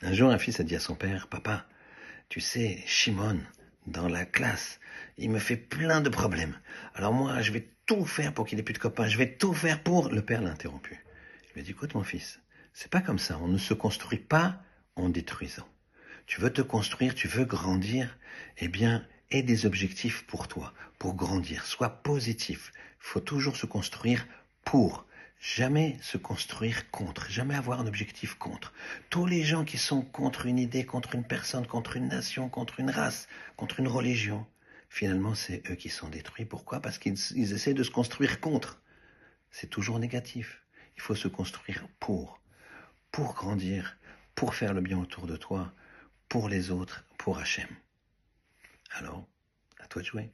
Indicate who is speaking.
Speaker 1: Un jour, un fils a dit à son père, Papa, tu sais, Shimon, dans la classe, il me fait plein de problèmes. Alors moi, je vais tout faire pour qu'il ait plus de copains. Je vais tout faire pour... Le père l'a interrompu. Il lui a dit, écoute mon fils, c'est pas comme ça. On ne se construit pas en détruisant. Tu veux te construire, tu veux grandir, eh bien, aie des objectifs pour toi, pour grandir. Sois positif. Il faut toujours se construire pour. Jamais se construire contre, jamais avoir un objectif contre. Tous les gens qui sont contre une idée, contre une personne, contre une nation, contre une race, contre une religion, finalement c'est eux qui sont détruits. Pourquoi? Parce qu'ils essaient de se construire contre. C'est toujours négatif. Il faut se construire pour, pour grandir, pour faire le bien autour de toi, pour les autres, pour Hachem. Alors, à toi de jouer.